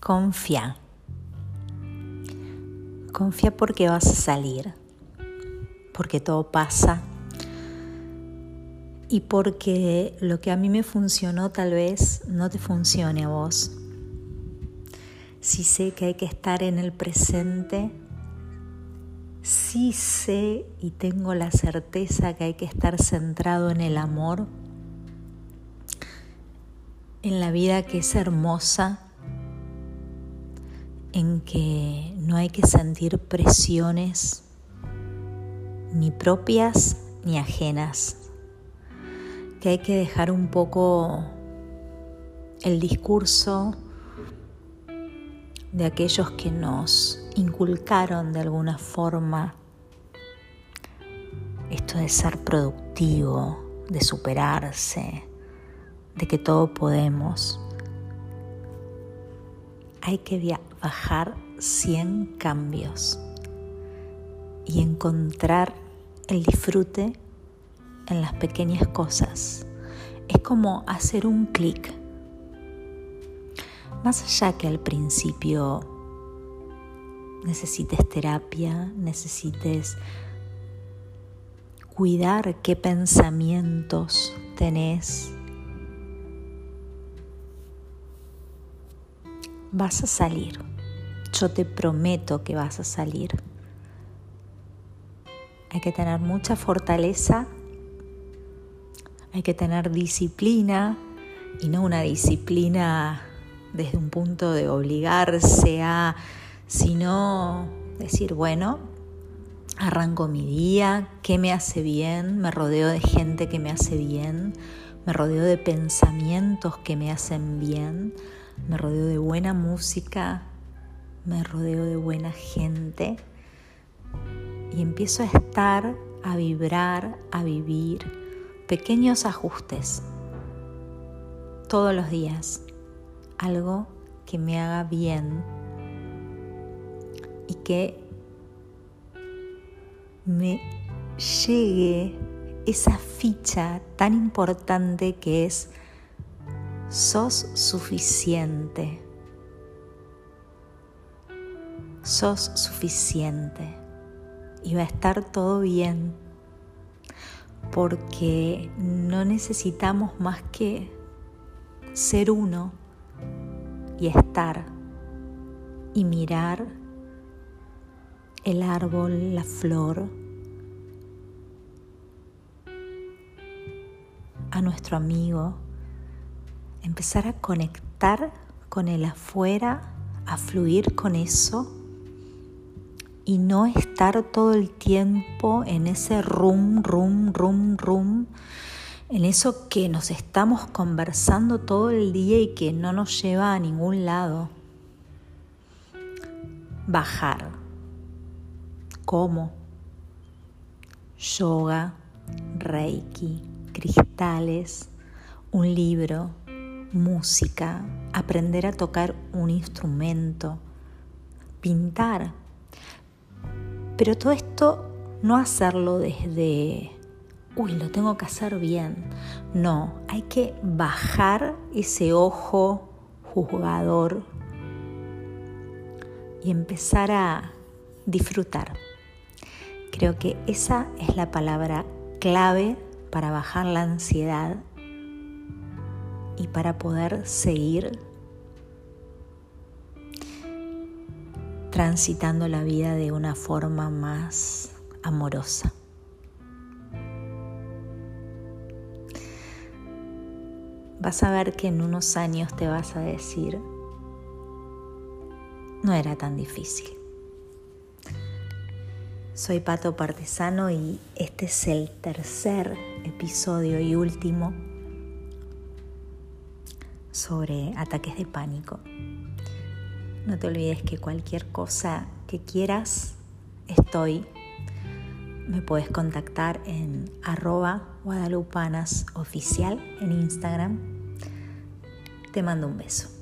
confía. Confía porque vas a salir, porque todo pasa y porque lo que a mí me funcionó tal vez no te funcione a vos. Si sé que hay que estar en el presente, sí sé y tengo la certeza que hay que estar centrado en el amor, en la vida que es hermosa, en que no hay que sentir presiones ni propias ni ajenas que hay que dejar un poco el discurso de aquellos que nos inculcaron de alguna forma esto de ser productivo, de superarse, de que todo podemos. Hay que bajar 100 cambios y encontrar el disfrute en las pequeñas cosas. Es como hacer un clic. Más allá que al principio necesites terapia, necesites cuidar qué pensamientos tenés, vas a salir. Yo te prometo que vas a salir. Hay que tener mucha fortaleza hay que tener disciplina y no una disciplina desde un punto de obligarse a, sino decir, bueno, arranco mi día, qué me hace bien, me rodeo de gente que me hace bien, me rodeo de pensamientos que me hacen bien, me rodeo de buena música, me rodeo de buena gente y empiezo a estar, a vibrar, a vivir pequeños ajustes todos los días, algo que me haga bien y que me llegue esa ficha tan importante que es sos suficiente. Sos suficiente y va a estar todo bien porque no necesitamos más que ser uno y estar y mirar el árbol, la flor, a nuestro amigo, empezar a conectar con el afuera, a fluir con eso y no estar todo el tiempo en ese rum, rum, rum, rum, en eso que nos estamos conversando todo el día y que no nos lleva a ningún lado. Bajar. ¿Cómo? Yoga, reiki, cristales, un libro, música, aprender a tocar un instrumento, pintar pero todo esto no hacerlo desde, uy, lo tengo que hacer bien. No, hay que bajar ese ojo juzgador y empezar a disfrutar. Creo que esa es la palabra clave para bajar la ansiedad y para poder seguir transitando la vida de una forma más amorosa. Vas a ver que en unos años te vas a decir, no era tan difícil. Soy Pato Partesano y este es el tercer episodio y último sobre ataques de pánico. No te olvides que cualquier cosa que quieras, estoy. Me puedes contactar en arroba guadalupanas oficial en Instagram. Te mando un beso.